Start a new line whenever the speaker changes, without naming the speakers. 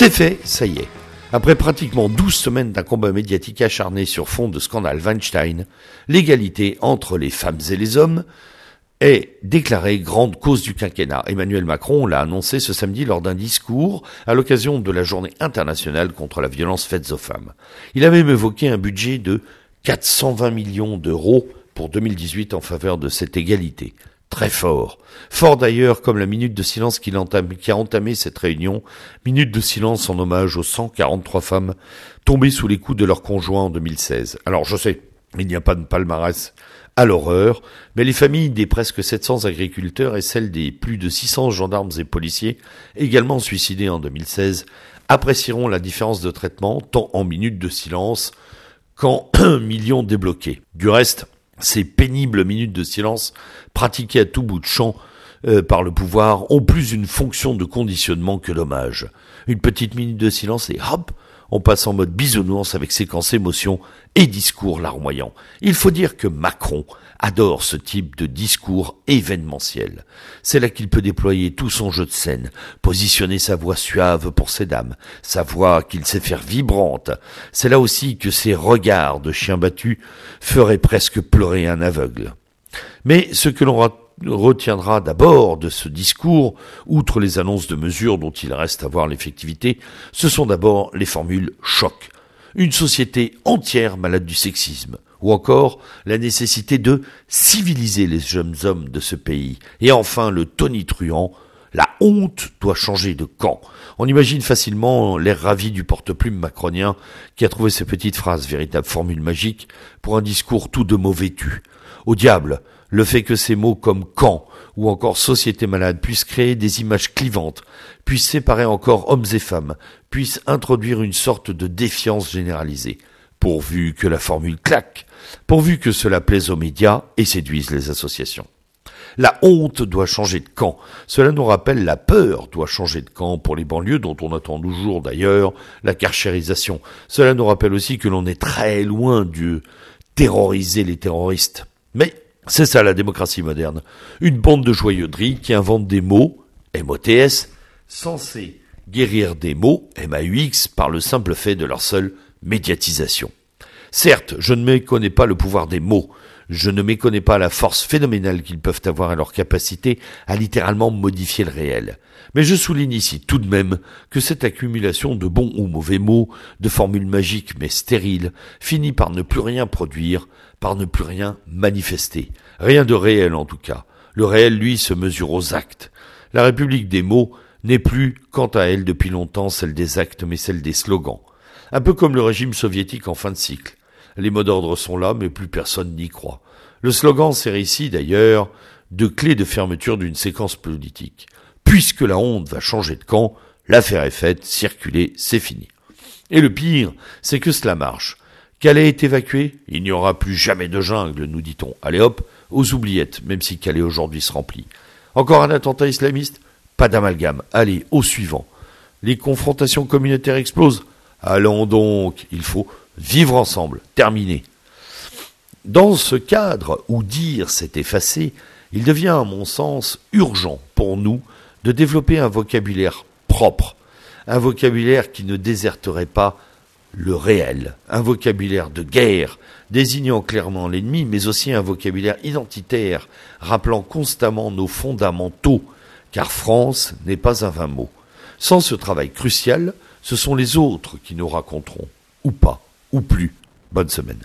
C'est fait, ça y est. Après pratiquement 12 semaines d'un combat médiatique acharné sur fond de scandale Weinstein, l'égalité entre les femmes et les hommes est déclarée grande cause du quinquennat. Emmanuel Macron l'a annoncé ce samedi lors d'un discours à l'occasion de la journée internationale contre la violence faite aux femmes. Il avait même évoqué un budget de 420 millions d'euros pour 2018 en faveur de cette égalité très fort. Fort d'ailleurs comme la minute de silence qui, a entamé cette réunion, minute de silence en hommage aux 143 femmes tombées sous les coups de leurs conjoints en 2016. Alors je sais, il n'y a pas de palmarès à l'horreur, mais les familles des presque 700 agriculteurs et celles des plus de 600 gendarmes et policiers, également suicidés en 2016, apprécieront la différence de traitement tant en minute de silence qu'en millions débloqués. Du reste, ces pénibles minutes de silence pratiquées à tout bout de champ euh, par le pouvoir ont plus une fonction de conditionnement que d'hommage. Une petite minute de silence et hop, on passe en mode bisounours avec séquence émotion et discours larmoyants. Il faut dire que Macron adore ce type de discours événementiel. C'est là qu'il peut déployer tout son jeu de scène, positionner sa voix suave pour ses dames, sa voix qu'il sait faire vibrante. C'est là aussi que ses regards de chien battu feraient presque pleurer un aveugle. Mais ce que l'on retiendra d'abord de ce discours, outre les annonces de mesures dont il reste à voir l'effectivité, ce sont d'abord les formules choc. Une société entière malade du sexisme, ou encore la nécessité de civiliser les jeunes hommes de ce pays, et enfin le tonitruant la honte doit changer de camp. On imagine facilement l'air ravi du porte-plume macronien qui a trouvé ces petites phrases, véritable formule magique, pour un discours tout de mauvais tu. Au diable, le fait que ces mots comme camp ou encore société malade puissent créer des images clivantes, puissent séparer encore hommes et femmes, puissent introduire une sorte de défiance généralisée, pourvu que la formule claque, pourvu que cela plaise aux médias et séduise les associations. La honte doit changer de camp. Cela nous rappelle la peur doit changer de camp pour les banlieues dont on attend toujours d'ailleurs la carchérisation. Cela nous rappelle aussi que l'on est très loin de terroriser les terroristes. Mais c'est ça la démocratie moderne. Une bande de joyeuderies qui invente des mots, MOTS, censés guérir des mots, MAUX, par le simple fait de leur seule médiatisation. Certes, je ne méconnais pas le pouvoir des mots, je ne méconnais pas la force phénoménale qu'ils peuvent avoir à leur capacité à littéralement modifier le réel. Mais je souligne ici tout de même que cette accumulation de bons ou mauvais mots, de formules magiques mais stériles, finit par ne plus rien produire, par ne plus rien manifester. Rien de réel en tout cas. Le réel, lui, se mesure aux actes. La République des mots n'est plus, quant à elle, depuis longtemps celle des actes, mais celle des slogans. Un peu comme le régime soviétique en fin de cycle. Les mots d'ordre sont là, mais plus personne n'y croit. Le slogan sert ici, d'ailleurs, de clé de fermeture d'une séquence politique. Puisque la honte va changer de camp, l'affaire est faite, circuler, c'est fini. Et le pire, c'est que cela marche. Calais est évacué, il n'y aura plus jamais de jungle, nous dit-on. Allez hop, aux oubliettes, même si Calais aujourd'hui se remplit. Encore un attentat islamiste? Pas d'amalgame. Allez, au suivant. Les confrontations communautaires explosent Allons donc, il faut vivre ensemble. Terminé. Dans ce cadre où dire s'est effacé, il devient, à mon sens, urgent pour nous de développer un vocabulaire propre, un vocabulaire qui ne déserterait pas le réel, un vocabulaire de guerre, désignant clairement l'ennemi, mais aussi un vocabulaire identitaire, rappelant constamment nos fondamentaux, car France n'est pas un vain mot. Sans ce travail crucial, ce sont les autres qui nous raconteront, ou pas, ou plus. Bonne semaine.